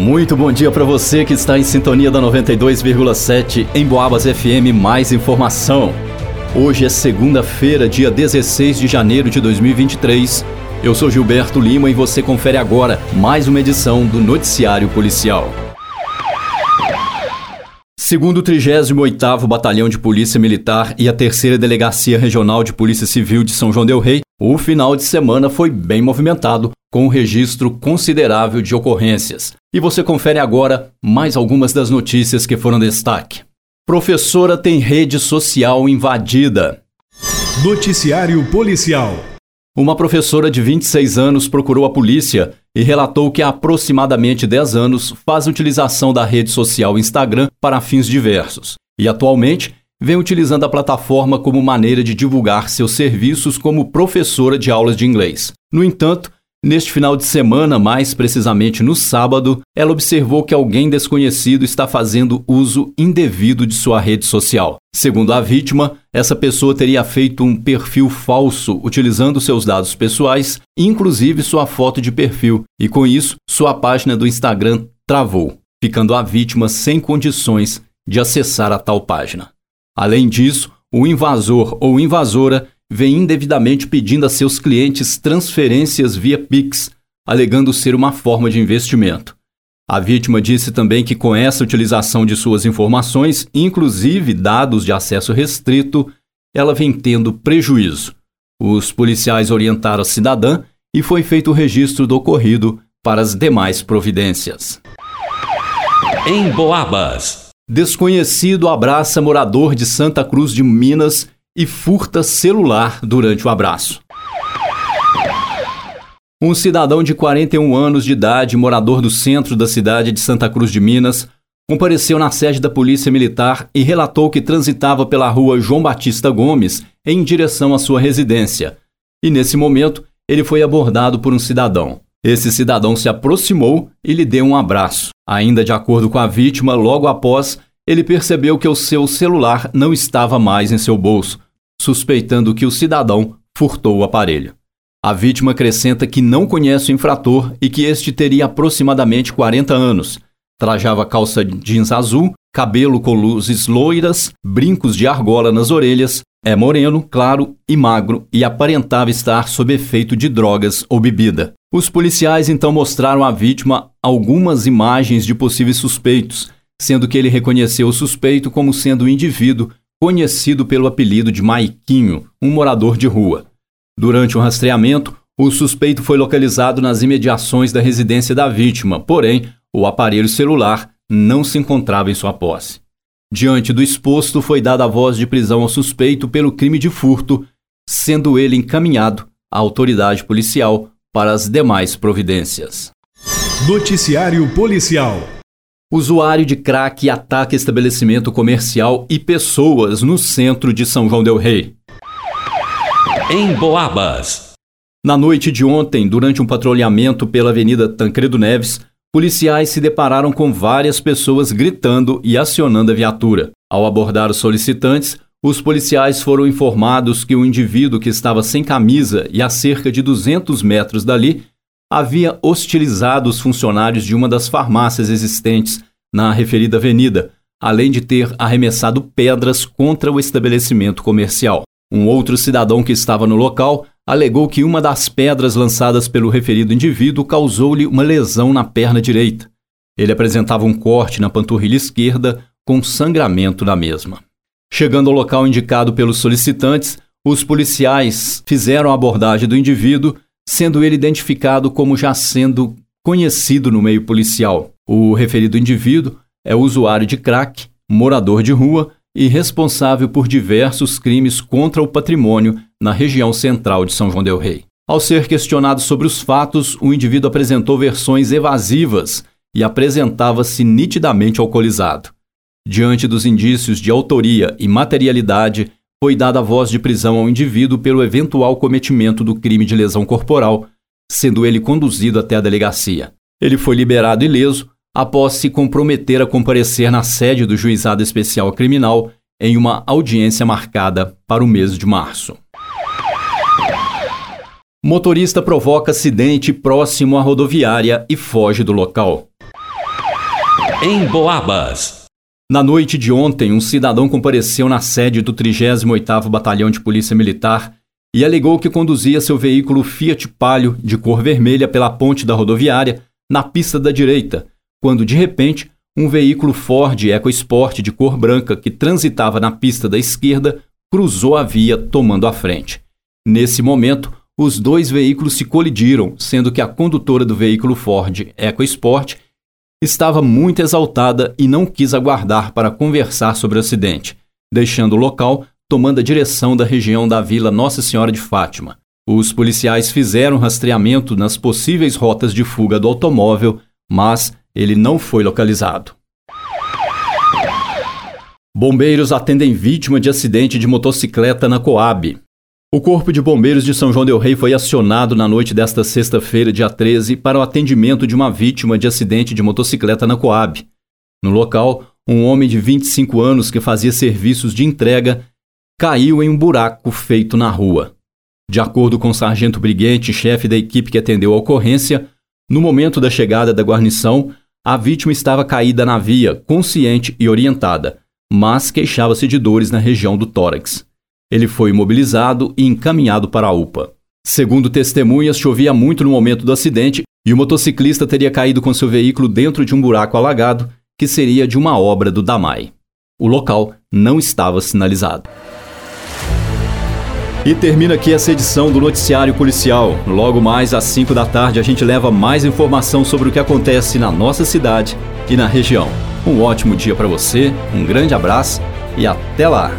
Muito bom dia para você que está em sintonia da 92,7 em Boabas FM. Mais informação. Hoje é segunda-feira, dia 16 de janeiro de 2023. Eu sou Gilberto Lima e você confere agora mais uma edição do Noticiário Policial. Segundo o 38º Batalhão de Polícia Militar e a Terceira Delegacia Regional de Polícia Civil de São João del Rei, o final de semana foi bem movimentado, com um registro considerável de ocorrências. E você confere agora mais algumas das notícias que foram destaque. Professora tem rede social invadida. Noticiário Policial. Uma professora de 26 anos procurou a polícia e relatou que há aproximadamente 10 anos faz utilização da rede social Instagram para fins diversos e atualmente vem utilizando a plataforma como maneira de divulgar seus serviços como professora de aulas de inglês. No entanto, Neste final de semana, mais precisamente no sábado, ela observou que alguém desconhecido está fazendo uso indevido de sua rede social. Segundo a vítima, essa pessoa teria feito um perfil falso utilizando seus dados pessoais, inclusive sua foto de perfil, e com isso, sua página do Instagram travou, ficando a vítima sem condições de acessar a tal página. Além disso, o invasor ou invasora vem indevidamente pedindo a seus clientes transferências via Pix, alegando ser uma forma de investimento. A vítima disse também que com essa utilização de suas informações, inclusive dados de acesso restrito, ela vem tendo prejuízo. Os policiais orientaram a cidadã e foi feito o registro do ocorrido para as demais providências. Em Boabas. Desconhecido abraça morador de Santa Cruz de Minas e furta celular durante o abraço. Um cidadão de 41 anos de idade, morador do centro da cidade de Santa Cruz de Minas, compareceu na sede da Polícia Militar e relatou que transitava pela rua João Batista Gomes em direção à sua residência. E nesse momento, ele foi abordado por um cidadão. Esse cidadão se aproximou e lhe deu um abraço. Ainda de acordo com a vítima, logo após, ele percebeu que o seu celular não estava mais em seu bolso, suspeitando que o cidadão furtou o aparelho. A vítima acrescenta que não conhece o infrator e que este teria aproximadamente 40 anos. Trajava calça jeans azul, cabelo com luzes loiras, brincos de argola nas orelhas, é moreno, claro e magro e aparentava estar sob efeito de drogas ou bebida. Os policiais então mostraram à vítima algumas imagens de possíveis suspeitos sendo que ele reconheceu o suspeito como sendo um indivíduo conhecido pelo apelido de Maiquinho, um morador de rua. Durante o rastreamento, o suspeito foi localizado nas imediações da residência da vítima, porém, o aparelho celular não se encontrava em sua posse. Diante do exposto, foi dada a voz de prisão ao suspeito pelo crime de furto, sendo ele encaminhado à autoridade policial para as demais providências. Noticiário Policial Usuário de crack ataca estabelecimento comercial e pessoas no centro de São João del Rei. Em Boabas. Na noite de ontem, durante um patrulhamento pela Avenida Tancredo Neves, policiais se depararam com várias pessoas gritando e acionando a viatura. Ao abordar os solicitantes, os policiais foram informados que o indivíduo que estava sem camisa e a cerca de 200 metros dali havia hostilizado os funcionários de uma das farmácias existentes na referida avenida, além de ter arremessado pedras contra o estabelecimento comercial. Um outro cidadão que estava no local alegou que uma das pedras lançadas pelo referido indivíduo causou-lhe uma lesão na perna direita. Ele apresentava um corte na panturrilha esquerda com sangramento na mesma. Chegando ao local indicado pelos solicitantes, os policiais fizeram a abordagem do indivíduo sendo ele identificado como já sendo conhecido no meio policial. O referido indivíduo é usuário de crack, morador de rua e responsável por diversos crimes contra o patrimônio na região central de São João del Rei. Ao ser questionado sobre os fatos, o indivíduo apresentou versões evasivas e apresentava-se nitidamente alcoolizado. Diante dos indícios de autoria e materialidade, foi dada voz de prisão ao indivíduo pelo eventual cometimento do crime de lesão corporal, sendo ele conduzido até a delegacia. Ele foi liberado ileso após se comprometer a comparecer na sede do Juizado Especial Criminal em uma audiência marcada para o mês de março. Motorista provoca acidente próximo à rodoviária e foge do local. Em Boabas. Na noite de ontem, um cidadão compareceu na sede do 38º Batalhão de Polícia Militar e alegou que conduzia seu veículo Fiat Palio de cor vermelha pela ponte da rodoviária na pista da direita, quando de repente um veículo Ford EcoSport de cor branca que transitava na pista da esquerda cruzou a via tomando a frente. Nesse momento, os dois veículos se colidiram, sendo que a condutora do veículo Ford EcoSport estava muito exaltada e não quis aguardar para conversar sobre o acidente, deixando o local tomando a direção da região da Vila Nossa Senhora de Fátima. Os policiais fizeram rastreamento nas possíveis rotas de fuga do automóvel, mas ele não foi localizado. Bombeiros atendem vítima de acidente de motocicleta na Coab. O Corpo de Bombeiros de São João Del Rei foi acionado na noite desta sexta-feira, dia 13, para o atendimento de uma vítima de acidente de motocicleta na Coab. No local, um homem de 25 anos que fazia serviços de entrega caiu em um buraco feito na rua. De acordo com o sargento Briguente, chefe da equipe que atendeu a ocorrência, no momento da chegada da guarnição, a vítima estava caída na via, consciente e orientada, mas queixava-se de dores na região do tórax. Ele foi imobilizado e encaminhado para a UPA. Segundo testemunhas, chovia muito no momento do acidente e o motociclista teria caído com seu veículo dentro de um buraco alagado que seria de uma obra do DAMAI. O local não estava sinalizado. E termina aqui essa edição do Noticiário Policial. Logo mais às 5 da tarde a gente leva mais informação sobre o que acontece na nossa cidade e na região. Um ótimo dia para você, um grande abraço e até lá!